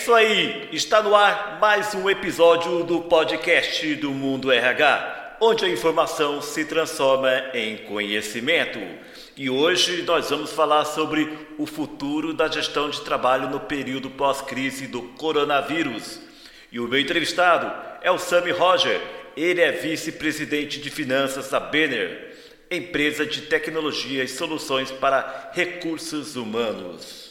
isso aí, está no ar mais um episódio do podcast do Mundo RH, onde a informação se transforma em conhecimento. E hoje nós vamos falar sobre o futuro da gestão de trabalho no período pós-crise do coronavírus. E o meu entrevistado é o Sami Roger, ele é vice-presidente de finanças da Banner, empresa de tecnologia e soluções para recursos humanos.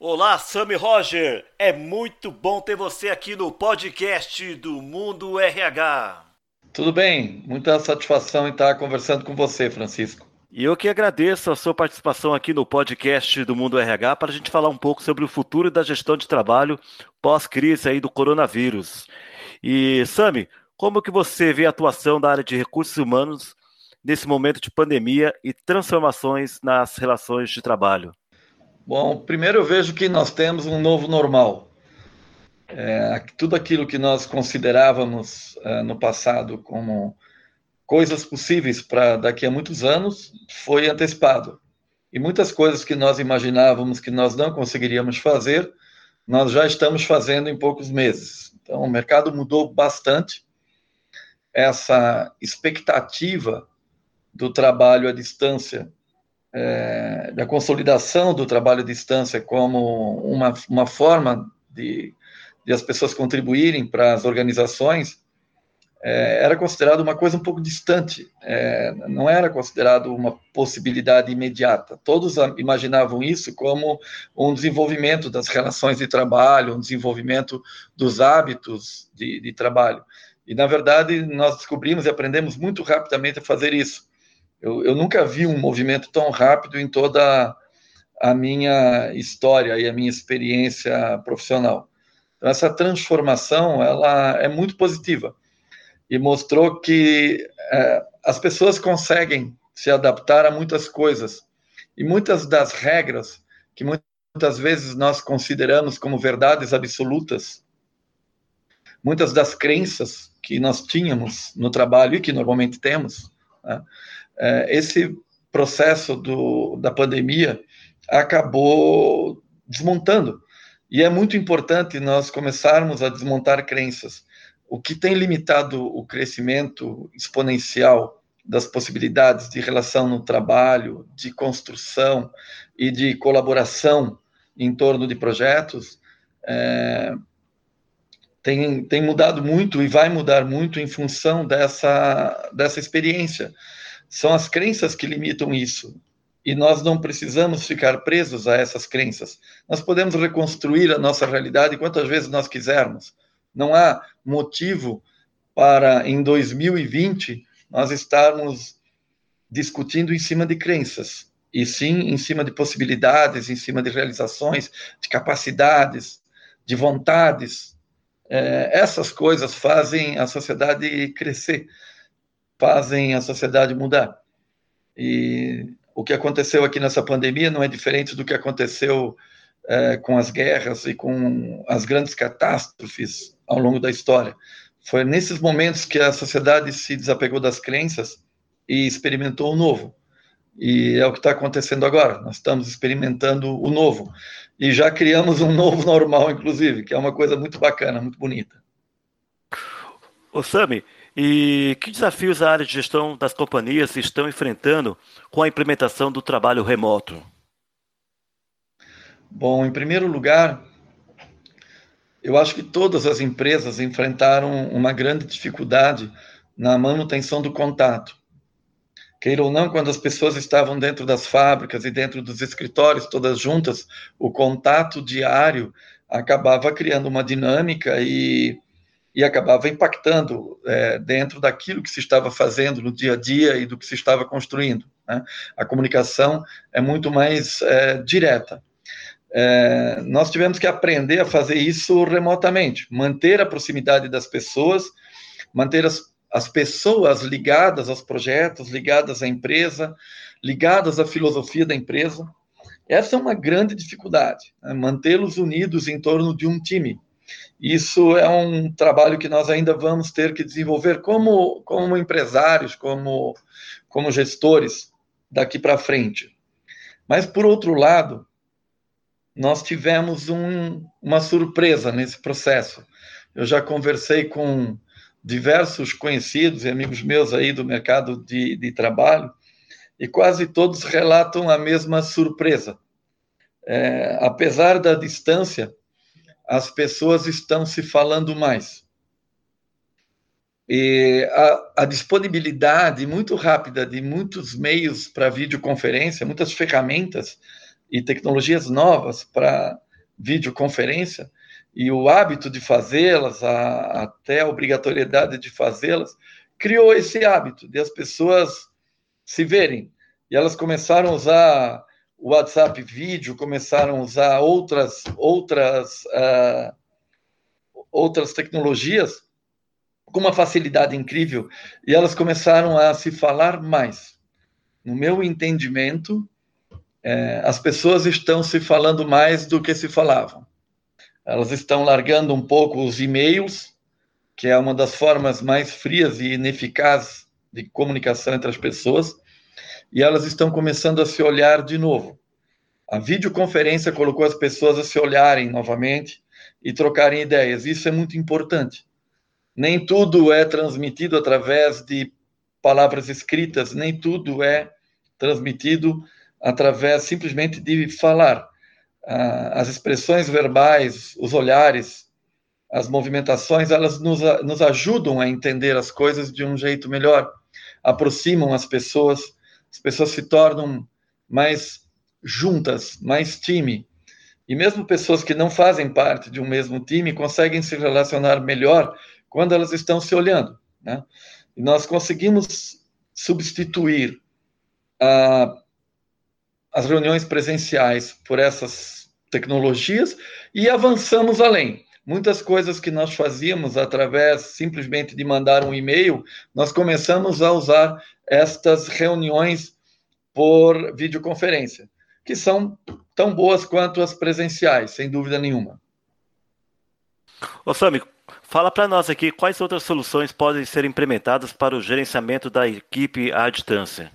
Olá, Sami Roger! É muito bom ter você aqui no podcast do Mundo RH. Tudo bem, muita satisfação em estar conversando com você, Francisco. E eu que agradeço a sua participação aqui no podcast do Mundo RH para a gente falar um pouco sobre o futuro da gestão de trabalho pós-crise aí do coronavírus. E, Sami, como que você vê a atuação da área de recursos humanos nesse momento de pandemia e transformações nas relações de trabalho? Bom, primeiro eu vejo que nós temos um novo normal. É, tudo aquilo que nós considerávamos é, no passado como coisas possíveis para daqui a muitos anos foi antecipado. E muitas coisas que nós imaginávamos que nós não conseguiríamos fazer, nós já estamos fazendo em poucos meses. Então, o mercado mudou bastante. Essa expectativa do trabalho à distância é, da consolidação do trabalho à distância como uma, uma forma de, de as pessoas contribuírem para as organizações, é, era considerado uma coisa um pouco distante, é, não era considerado uma possibilidade imediata. Todos imaginavam isso como um desenvolvimento das relações de trabalho, um desenvolvimento dos hábitos de, de trabalho. E, na verdade, nós descobrimos e aprendemos muito rapidamente a fazer isso. Eu, eu nunca vi um movimento tão rápido em toda a minha história e a minha experiência profissional. Então, essa transformação ela é muito positiva e mostrou que é, as pessoas conseguem se adaptar a muitas coisas e muitas das regras que muitas vezes nós consideramos como verdades absolutas, muitas das crenças que nós tínhamos no trabalho e que normalmente temos, né, esse processo do, da pandemia acabou desmontando. E é muito importante nós começarmos a desmontar crenças. O que tem limitado o crescimento exponencial das possibilidades de relação no trabalho, de construção e de colaboração em torno de projetos, é, tem, tem mudado muito e vai mudar muito em função dessa, dessa experiência. São as crenças que limitam isso. E nós não precisamos ficar presos a essas crenças. Nós podemos reconstruir a nossa realidade quantas vezes nós quisermos. Não há motivo para, em 2020, nós estarmos discutindo em cima de crenças, e sim em cima de possibilidades, em cima de realizações, de capacidades, de vontades. É, essas coisas fazem a sociedade crescer fazem a sociedade mudar. E o que aconteceu aqui nessa pandemia não é diferente do que aconteceu é, com as guerras e com as grandes catástrofes ao longo da história. Foi nesses momentos que a sociedade se desapegou das crenças e experimentou o novo. E é o que está acontecendo agora. Nós estamos experimentando o novo. E já criamos um novo normal, inclusive, que é uma coisa muito bacana, muito bonita. Ô, Sami, e que desafios a área de gestão das companhias estão enfrentando com a implementação do trabalho remoto? Bom, em primeiro lugar, eu acho que todas as empresas enfrentaram uma grande dificuldade na manutenção do contato. Queira ou não, quando as pessoas estavam dentro das fábricas e dentro dos escritórios, todas juntas, o contato diário acabava criando uma dinâmica e e acabava impactando é, dentro daquilo que se estava fazendo no dia a dia e do que se estava construindo. Né? A comunicação é muito mais é, direta. É, nós tivemos que aprender a fazer isso remotamente, manter a proximidade das pessoas, manter as, as pessoas ligadas aos projetos, ligadas à empresa, ligadas à filosofia da empresa. Essa é uma grande dificuldade, né? mantê-los unidos em torno de um time. Isso é um trabalho que nós ainda vamos ter que desenvolver como, como empresários, como, como gestores daqui para frente. Mas, por outro lado, nós tivemos um, uma surpresa nesse processo. Eu já conversei com diversos conhecidos e amigos meus aí do mercado de, de trabalho e quase todos relatam a mesma surpresa. É, apesar da distância, as pessoas estão se falando mais. E a, a disponibilidade muito rápida de muitos meios para videoconferência, muitas ferramentas e tecnologias novas para videoconferência, e o hábito de fazê-las, até a obrigatoriedade de fazê-las, criou esse hábito de as pessoas se verem. E elas começaram a usar o WhatsApp vídeo, começaram a usar outras, outras, uh, outras tecnologias com uma facilidade incrível e elas começaram a se falar mais. No meu entendimento, é, as pessoas estão se falando mais do que se falavam. Elas estão largando um pouco os e-mails, que é uma das formas mais frias e ineficazes de comunicação entre as pessoas, e elas estão começando a se olhar de novo. A videoconferência colocou as pessoas a se olharem novamente e trocarem ideias. Isso é muito importante. Nem tudo é transmitido através de palavras escritas, nem tudo é transmitido através simplesmente de falar. Ah, as expressões verbais, os olhares, as movimentações, elas nos, nos ajudam a entender as coisas de um jeito melhor, aproximam as pessoas, as pessoas se tornam mais juntas, mais time. E mesmo pessoas que não fazem parte de um mesmo time conseguem se relacionar melhor quando elas estão se olhando. Né? E nós conseguimos substituir ah, as reuniões presenciais por essas tecnologias e avançamos além. Muitas coisas que nós fazíamos através simplesmente de mandar um e-mail, nós começamos a usar estas reuniões por videoconferência, que são tão boas quanto as presenciais, sem dúvida nenhuma. Ô Sami, fala para nós aqui quais outras soluções podem ser implementadas para o gerenciamento da equipe à distância.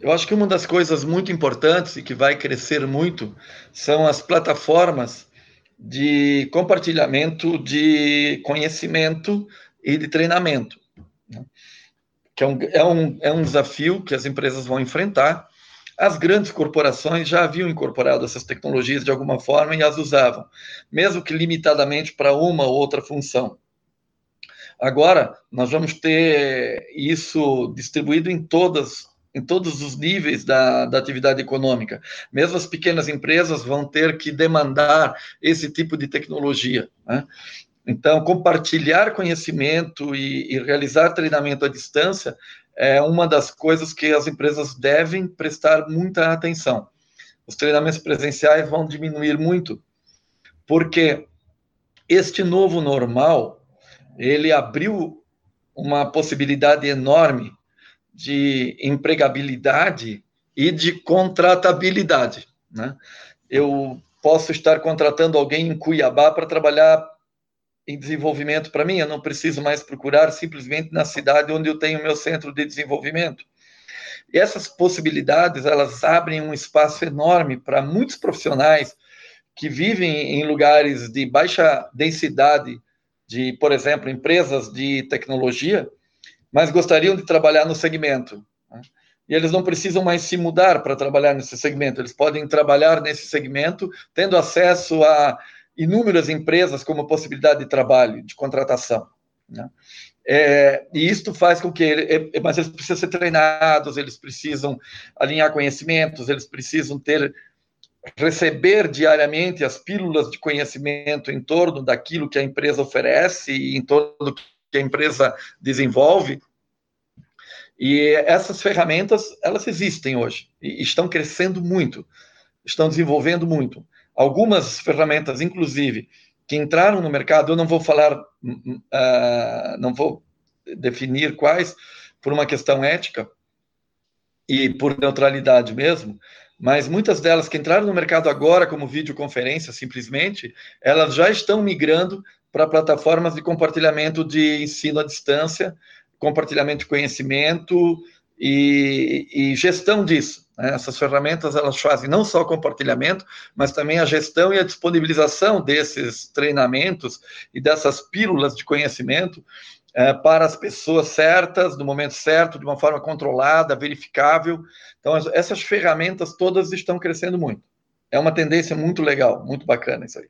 Eu acho que uma das coisas muito importantes e que vai crescer muito são as plataformas de compartilhamento de conhecimento e de treinamento, né? que é um, é, um, é um desafio que as empresas vão enfrentar. As grandes corporações já haviam incorporado essas tecnologias de alguma forma e as usavam, mesmo que limitadamente para uma ou outra função. Agora, nós vamos ter isso distribuído em todas em todos os níveis da, da atividade econômica. Mesmo as pequenas empresas vão ter que demandar esse tipo de tecnologia. Né? Então, compartilhar conhecimento e, e, realizar treinamento à distância é uma das coisas que as empresas devem prestar muita atenção. Os treinamentos presenciais vão diminuir muito, porque este novo normal ele abriu uma possibilidade enorme de empregabilidade e de contratabilidade. Né? Eu posso estar contratando alguém em Cuiabá para trabalhar em desenvolvimento para mim, eu não preciso mais procurar simplesmente na cidade onde eu tenho meu centro de desenvolvimento. E essas possibilidades, elas abrem um espaço enorme para muitos profissionais que vivem em lugares de baixa densidade de, por exemplo, empresas de tecnologia, mas gostariam de trabalhar no segmento. Né? E eles não precisam mais se mudar para trabalhar nesse segmento, eles podem trabalhar nesse segmento, tendo acesso a inúmeras empresas como possibilidade de trabalho, de contratação. Né? É, e isto faz com que, ele, é, mas eles precisam ser treinados, eles precisam alinhar conhecimentos, eles precisam ter receber diariamente as pílulas de conhecimento em torno daquilo que a empresa oferece e em torno do que a empresa desenvolve. E essas ferramentas, elas existem hoje e estão crescendo muito, estão desenvolvendo muito. Algumas ferramentas, inclusive, que entraram no mercado, eu não vou falar, uh, não vou definir quais, por uma questão ética e por neutralidade mesmo, mas muitas delas que entraram no mercado agora como videoconferência, simplesmente, elas já estão migrando para plataformas de compartilhamento de ensino à distância, compartilhamento de conhecimento e, e gestão disso. Né? Essas ferramentas elas fazem não só o compartilhamento, mas também a gestão e a disponibilização desses treinamentos e dessas pílulas de conhecimento é, para as pessoas certas, no momento certo, de uma forma controlada, verificável. Então, essas ferramentas todas estão crescendo muito. É uma tendência muito legal, muito bacana isso aí.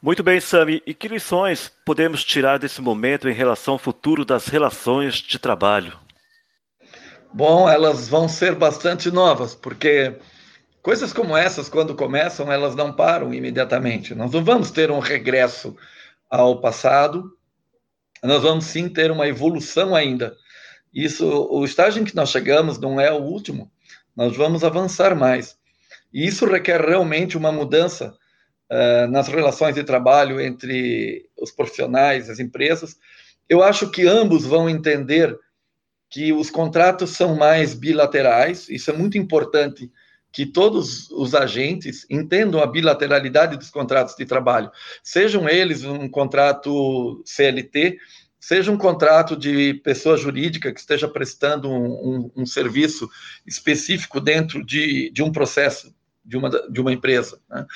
Muito bem, Sami. E que lições podemos tirar desse momento em relação ao futuro das relações de trabalho? Bom, elas vão ser bastante novas, porque coisas como essas, quando começam, elas não param imediatamente. Nós não vamos ter um regresso ao passado, nós vamos sim ter uma evolução ainda. Isso, o estágio em que nós chegamos não é o último, nós vamos avançar mais. E isso requer realmente uma mudança uh, nas relações de trabalho entre os profissionais, as empresas. Eu acho que ambos vão entender que os contratos são mais bilaterais, isso é muito importante que todos os agentes entendam a bilateralidade dos contratos de trabalho, sejam eles um contrato CLT, seja um contrato de pessoa jurídica que esteja prestando um, um, um serviço específico dentro de, de um processo de uma, de uma empresa. Né?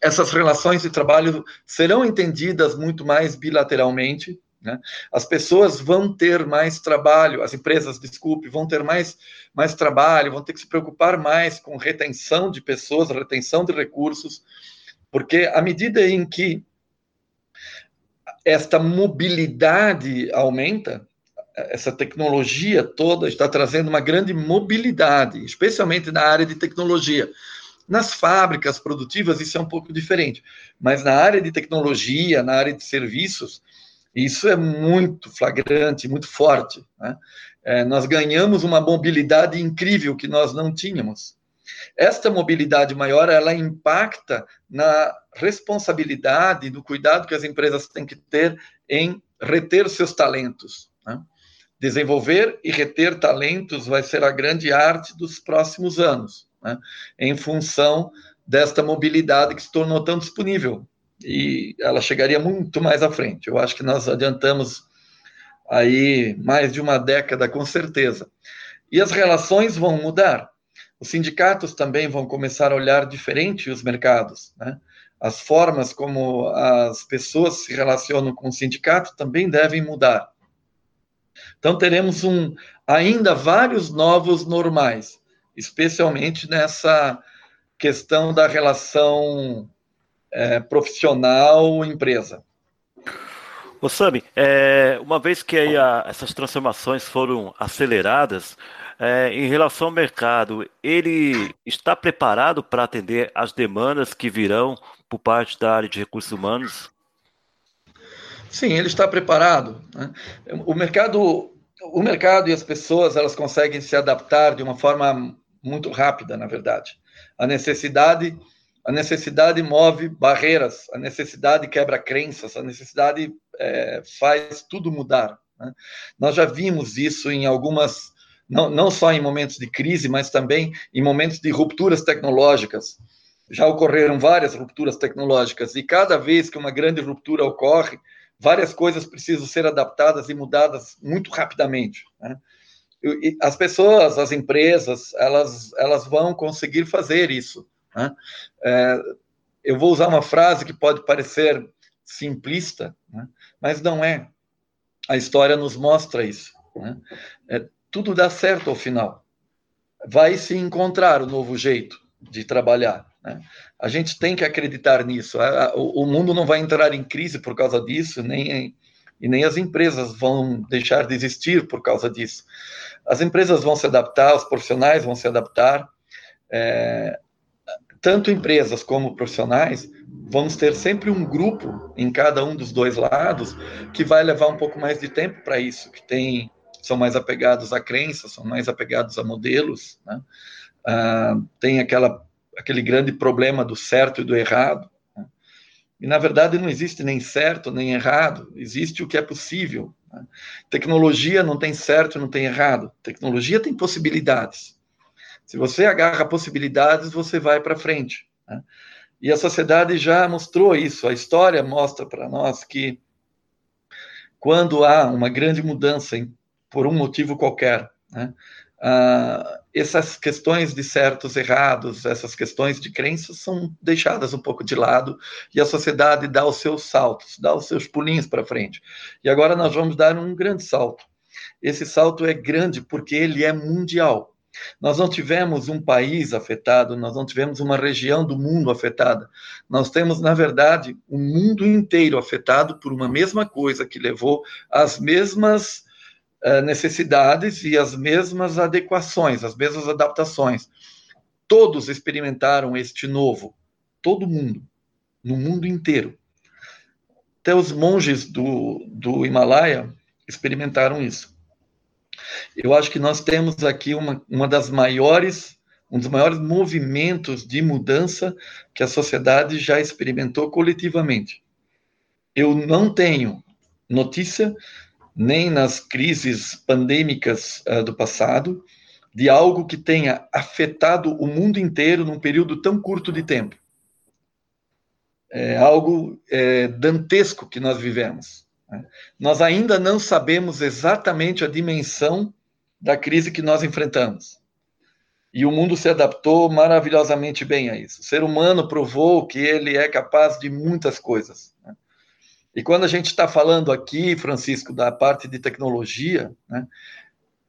Essas relações de trabalho serão entendidas muito mais bilateralmente, né? As pessoas vão ter mais trabalho, as empresas, desculpe, vão ter mais, mais trabalho, vão ter que se preocupar mais com retenção de pessoas, retenção de recursos, porque à medida em que esta mobilidade aumenta, essa tecnologia toda está trazendo uma grande mobilidade, especialmente na área de tecnologia. Nas fábricas produtivas, isso é um pouco diferente, mas na área de tecnologia, na área de serviços, isso é muito flagrante, muito forte. Né? É, nós ganhamos uma mobilidade incrível que nós não tínhamos. Esta mobilidade maior, ela impacta na responsabilidade, no cuidado que as empresas têm que ter em reter seus talentos. Né? Desenvolver e reter talentos vai ser a grande arte dos próximos anos, né? em função desta mobilidade que se tornou tão disponível e ela chegaria muito mais à frente. Eu acho que nós adiantamos aí mais de uma década, com certeza. E as relações vão mudar. Os sindicatos também vão começar a olhar diferente os mercados. Né? As formas como as pessoas se relacionam com o sindicato também devem mudar. Então, teremos um, ainda vários novos normais, especialmente nessa questão da relação é, profissional empresa. Ô Sami, é, uma vez que a, essas transformações foram aceleradas, é, em relação ao mercado, ele está preparado para atender as demandas que virão por parte da área de recursos humanos? Sim, ele está preparado. Né? O mercado, o mercado e as pessoas elas conseguem se adaptar de uma forma muito rápida, na verdade. A necessidade a necessidade move barreiras, a necessidade quebra crenças, a necessidade é, faz tudo mudar. Né? Nós já vimos isso em algumas, não, não só em momentos de crise, mas também em momentos de rupturas tecnológicas. Já ocorreram várias rupturas tecnológicas, e cada vez que uma grande ruptura ocorre, várias coisas precisam ser adaptadas e mudadas muito rapidamente. Né? As pessoas, as empresas, elas, elas vão conseguir fazer isso. Né? É, eu vou usar uma frase que pode parecer simplista, né? mas não é. A história nos mostra isso. Né? É, tudo dá certo ao final. Vai se encontrar o novo jeito de trabalhar. Né? A gente tem que acreditar nisso. O, o mundo não vai entrar em crise por causa disso, nem e nem as empresas vão deixar de existir por causa disso. As empresas vão se adaptar, os profissionais vão se adaptar. É, tanto empresas como profissionais, vamos ter sempre um grupo em cada um dos dois lados que vai levar um pouco mais de tempo para isso, que tem são mais apegados a crenças, são mais apegados a modelos, né? ah, tem aquela aquele grande problema do certo e do errado. Né? E na verdade não existe nem certo nem errado, existe o que é possível. Né? Tecnologia não tem certo, não tem errado. Tecnologia tem possibilidades. Se você agarra possibilidades, você vai para frente. Né? E a sociedade já mostrou isso. A história mostra para nós que quando há uma grande mudança em, por um motivo qualquer, né, ah, essas questões de certos errados, essas questões de crenças são deixadas um pouco de lado e a sociedade dá os seus saltos, dá os seus pulinhos para frente. E agora nós vamos dar um grande salto. Esse salto é grande porque ele é mundial. Nós não tivemos um país afetado, nós não tivemos uma região do mundo afetada. Nós temos, na verdade, o mundo inteiro afetado por uma mesma coisa que levou às mesmas uh, necessidades e às mesmas adequações, as mesmas adaptações. Todos experimentaram este novo, todo mundo, no mundo inteiro. Até os monges do, do Himalaia experimentaram isso. Eu acho que nós temos aqui uma, uma das maiores, um dos maiores movimentos de mudança que a sociedade já experimentou coletivamente. Eu não tenho notícia, nem nas crises pandêmicas uh, do passado, de algo que tenha afetado o mundo inteiro num período tão curto de tempo. É algo é, dantesco que nós vivemos. Né? Nós ainda não sabemos exatamente a dimensão da crise que nós enfrentamos. E o mundo se adaptou maravilhosamente bem a isso. O ser humano provou que ele é capaz de muitas coisas. Né? E quando a gente está falando aqui, Francisco, da parte de tecnologia, né,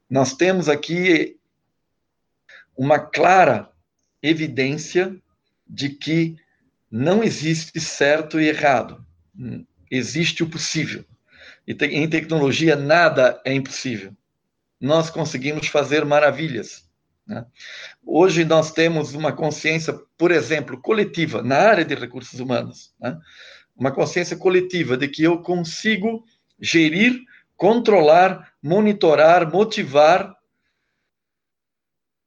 nós temos aqui uma clara evidência de que não existe certo e errado, existe o possível. E em tecnologia nada é impossível. Nós conseguimos fazer maravilhas. Né? Hoje nós temos uma consciência, por exemplo, coletiva na área de recursos humanos, né? uma consciência coletiva de que eu consigo gerir, controlar, monitorar, motivar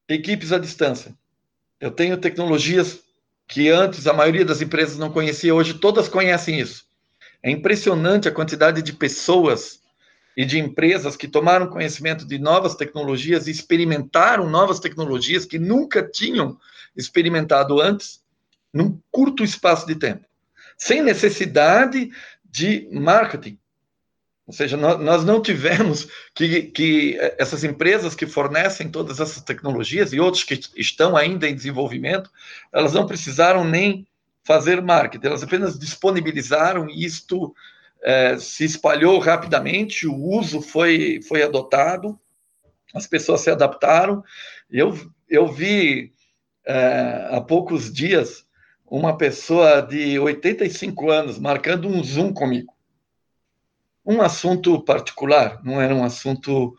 equipes à distância. Eu tenho tecnologias que antes a maioria das empresas não conhecia, hoje todas conhecem isso. É impressionante a quantidade de pessoas e de empresas que tomaram conhecimento de novas tecnologias e experimentaram novas tecnologias que nunca tinham experimentado antes, num curto espaço de tempo, sem necessidade de marketing. Ou seja, nós, não tivemos que, que essas empresas que fornecem todas essas tecnologias e outros que estão ainda em desenvolvimento, elas não precisaram nem fazer marketing, elas apenas disponibilizaram e isto é, se espalhou rapidamente, o uso foi, foi adotado, as pessoas se adaptaram. Eu, eu vi é, há poucos dias uma pessoa de 85 anos marcando um Zoom comigo. Um assunto particular, não era um assunto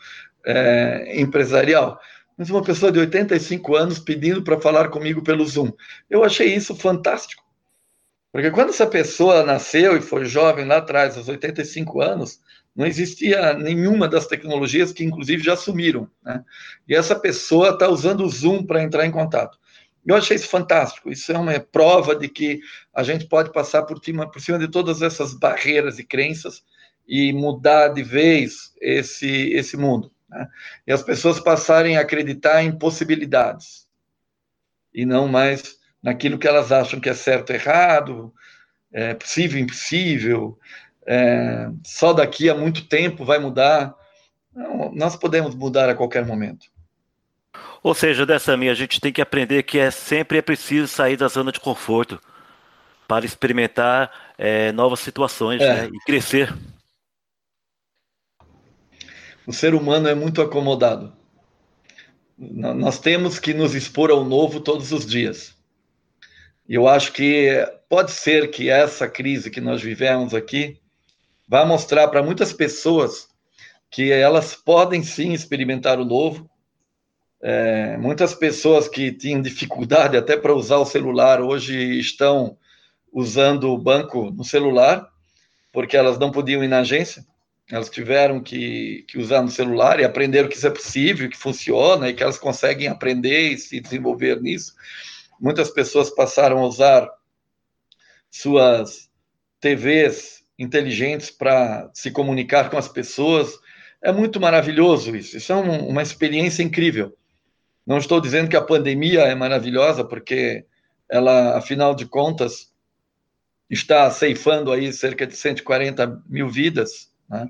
é, empresarial, mas uma pessoa de 85 anos pedindo para falar comigo pelo Zoom. Eu achei isso fantástico. Porque quando essa pessoa nasceu e foi jovem lá atrás, aos 85 anos, não existia nenhuma das tecnologias que, inclusive, já sumiram. Né? E essa pessoa está usando o Zoom para entrar em contato. Eu achei isso fantástico. Isso é uma prova de que a gente pode passar por cima, por cima de todas essas barreiras e crenças e mudar de vez esse, esse mundo. Né? E as pessoas passarem a acreditar em possibilidades e não mais naquilo que elas acham que é certo, errado, é possível, impossível, é, só daqui a muito tempo vai mudar. Não, nós podemos mudar a qualquer momento. Ou seja, dessa minha, a gente tem que aprender que é sempre é preciso sair da zona de conforto para experimentar é, novas situações é. né, e crescer. O ser humano é muito acomodado. Nós temos que nos expor ao novo todos os dias. Eu acho que pode ser que essa crise que nós vivemos aqui vai mostrar para muitas pessoas que elas podem sim experimentar o novo. É, muitas pessoas que tinham dificuldade até para usar o celular hoje estão usando o banco no celular, porque elas não podiam ir na agência. Elas tiveram que, que usar no celular e aprenderam que isso é possível, que funciona e que elas conseguem aprender e se desenvolver nisso. Muitas pessoas passaram a usar suas TVs inteligentes para se comunicar com as pessoas. É muito maravilhoso isso. Isso é um, uma experiência incrível. Não estou dizendo que a pandemia é maravilhosa, porque ela, afinal de contas, está ceifando aí cerca de 140 mil vidas. Né?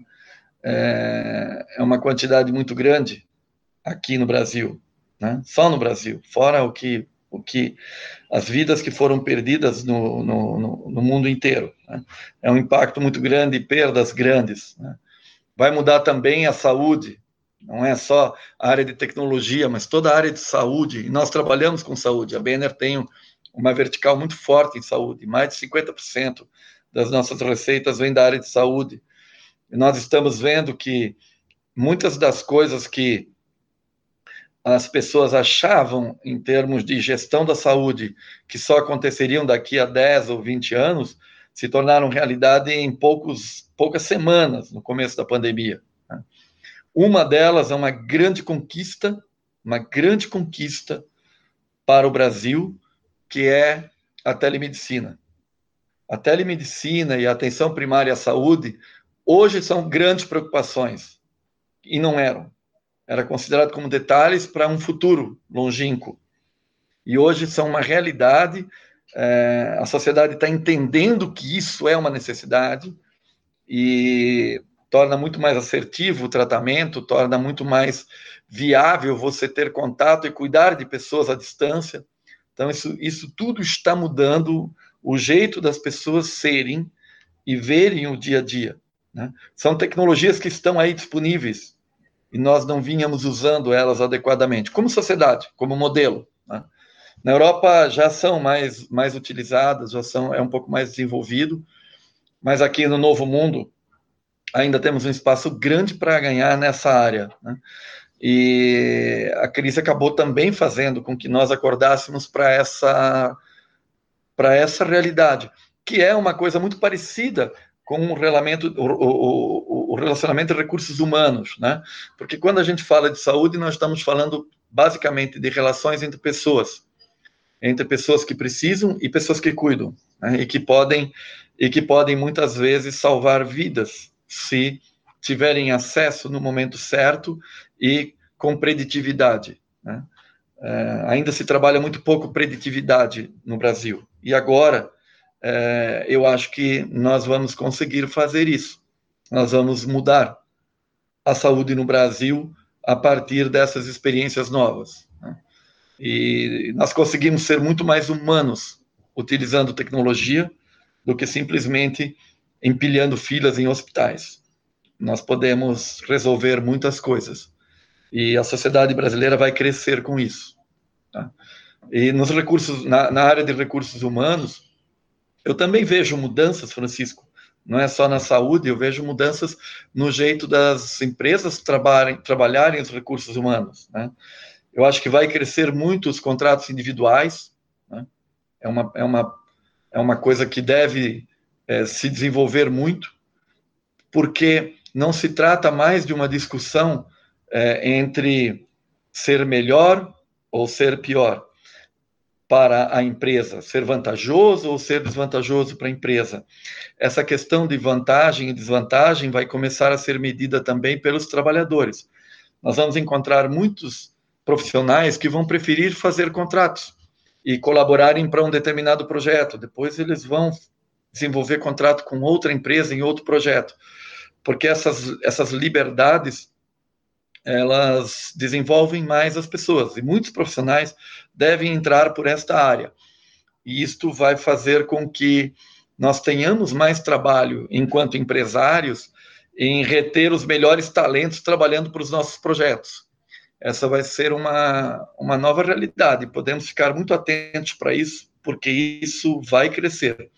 É, é uma quantidade muito grande aqui no Brasil, né? só no Brasil, fora o que, o que as vidas que foram perdidas no, no, no, mundo inteiro. Né? É um impacto muito grande, perdas grandes. Né? Vai mudar também a saúde, não é só a área de tecnologia, mas toda a área de saúde, e nós trabalhamos com saúde. A Banner tem uma vertical muito forte em saúde, mais de 50% das nossas receitas vem da área de saúde. E nós estamos vendo que muitas das coisas que as pessoas achavam em termos de gestão da saúde que só aconteceriam daqui a 10 ou 20 anos, se tornaram realidade em poucos, poucas semanas no começo da pandemia. Né? Uma delas é uma grande conquista, uma grande conquista para o Brasil, que é a telemedicina. A telemedicina e a atenção primária à saúde hoje são grandes preocupações e não eram. Era considerado como detalhes para um futuro longínquo. E hoje são uma realidade. É, a sociedade está entendendo que isso é uma necessidade e torna muito mais assertivo o tratamento, torna muito mais viável você ter contato e cuidar de pessoas à distância. Então, isso, isso tudo está mudando o jeito das pessoas serem e verem o dia a dia. Né? São tecnologias que estão aí disponíveis e nós não vínhamos usando elas adequadamente, como sociedade, como modelo. Né? Na Europa já são mais, mais utilizadas, já são, é um pouco mais desenvolvido, mas aqui no Novo Mundo ainda temos um espaço grande para ganhar nessa área. Né? E a crise acabou também fazendo com que nós acordássemos para essa para essa realidade, que é uma coisa muito parecida com o, relacionamento, o, o, o, relacionamento de recursos humanos, né? Porque quando a gente fala de saúde, nós estamos falando basicamente de relações entre pessoas, entre pessoas que precisam e pessoas que cuidam, né? e que podem e que podem muitas vezes salvar vidas se tiverem acesso no momento certo e com preditividade. Né? É, ainda se trabalha muito pouco preditividade no Brasil. E agora, é, eu acho que nós vamos conseguir fazer isso. Nós vamos mudar a saúde no Brasil a partir dessas experiências novas. Né? E nós conseguimos ser muito mais humanos utilizando tecnologia do que simplesmente empilhando filas em hospitais. Nós podemos resolver muitas coisas e a sociedade brasileira vai crescer com isso. Tá? E nos recursos, na, na, área de recursos humanos, eu também vejo mudanças, Francisco. Não é só na saúde, eu vejo mudanças no jeito das empresas trabalharem, trabalharem os recursos humanos. Né? Eu acho que vai crescer muito os contratos individuais. Né? É, uma, é, uma, é uma coisa que deve é, se desenvolver muito, porque não se trata mais de uma discussão é, entre ser melhor ou ser pior para a empresa, ser vantajoso ou ser desvantajoso para a empresa. Essa questão de vantagem e desvantagem vai começar a ser medida também pelos trabalhadores. Nós vamos encontrar muitos profissionais que vão preferir fazer contratos e colaborarem para um determinado projeto. Depois eles vão desenvolver contrato com outra empresa em outro projeto, porque essas, essas liberdades elas desenvolvem mais as pessoas e muitos profissionais devem entrar por esta área. E isto vai fazer com que nós tenhamos mais trabalho enquanto empresários em reter os melhores talentos trabalhando para os nossos projetos. Essa vai ser uma, uma nova realidade. Podemos ficar muito atentos para isso, porque isso vai crescer.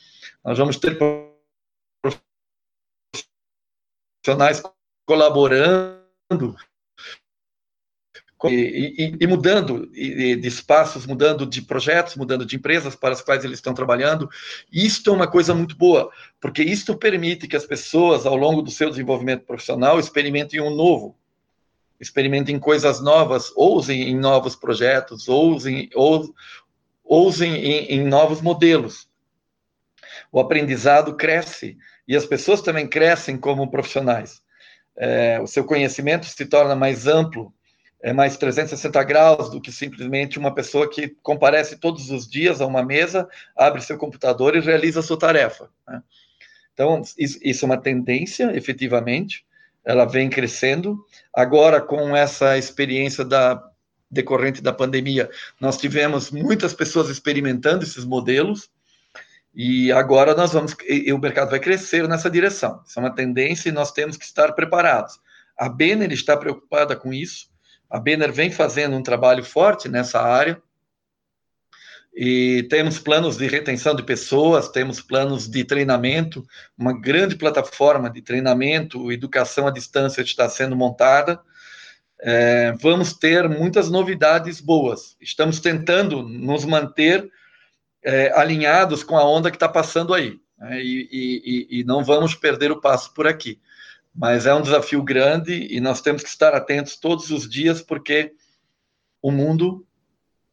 Nós vamos ter profissionais colaborando e, e, mudando de espaços, mudando de projetos, mudando de empresas para as quais eles estão trabalhando. Isto é uma coisa muito boa, porque isto permite que as pessoas, ao longo do seu desenvolvimento profissional, experimentem um novo, experimentem coisas novas, ousem em novos projetos, ousem, ou, ousem em, em novos modelos. O aprendizado cresce e as pessoas também crescem como profissionais. É, o seu conhecimento se torna mais amplo, é mais 360 graus do que simplesmente uma pessoa que comparece todos os dias a uma mesa, abre seu computador e realiza sua tarefa. Né? Então, isso, é uma tendência, efetivamente, ela vem crescendo. Agora, com essa experiência da decorrente da pandemia, nós tivemos muitas pessoas experimentando esses modelos e agora nós vamos, e, o mercado vai crescer nessa direção. Isso é uma tendência e nós temos que estar preparados. A Benner está preocupada com isso. A Benner vem fazendo um trabalho forte nessa área e temos planos de retenção de pessoas, temos planos de treinamento, uma grande plataforma de treinamento, educação à distância está sendo montada. É, vamos ter muitas novidades boas. Estamos tentando nos manter é, alinhados com a onda que está passando aí. Né? E, e, e não vamos perder o passo por aqui. Mas é um desafio grande e nós temos que estar atentos todos os dias, porque o mundo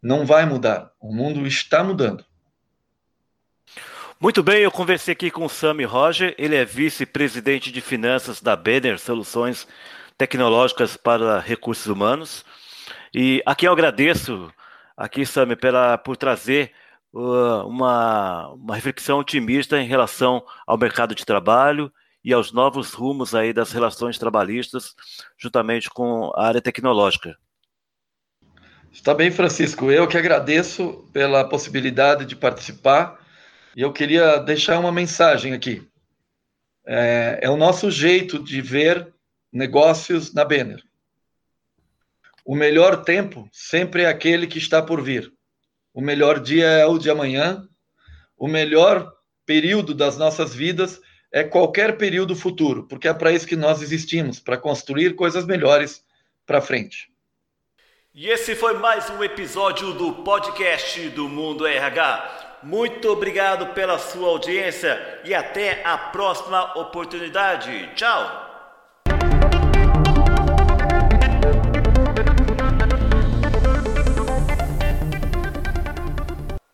não vai mudar. O mundo está mudando. Muito bem, eu conversei aqui com o Sami Roger, ele é vice-presidente de finanças da Benner Soluções Tecnológicas para Recursos Humanos. E aqui eu agradeço, aqui, Sami, pela, por trazer uh, uma, uma reflexão otimista em relação ao mercado de trabalho e aos novos rumos aí das relações trabalhistas, juntamente com a área tecnológica. Está bem, Francisco. Eu que agradeço pela possibilidade de participar e eu queria deixar uma mensagem aqui. É, é o nosso jeito de ver negócios na Benner. O melhor tempo sempre é aquele que está por vir. O melhor dia é o de amanhã. O melhor período das nossas vidas é qualquer período futuro, porque é para isso que nós existimos para construir coisas melhores para frente. E esse foi mais um episódio do podcast do Mundo RH. Muito obrigado pela sua audiência e até a próxima oportunidade. Tchau!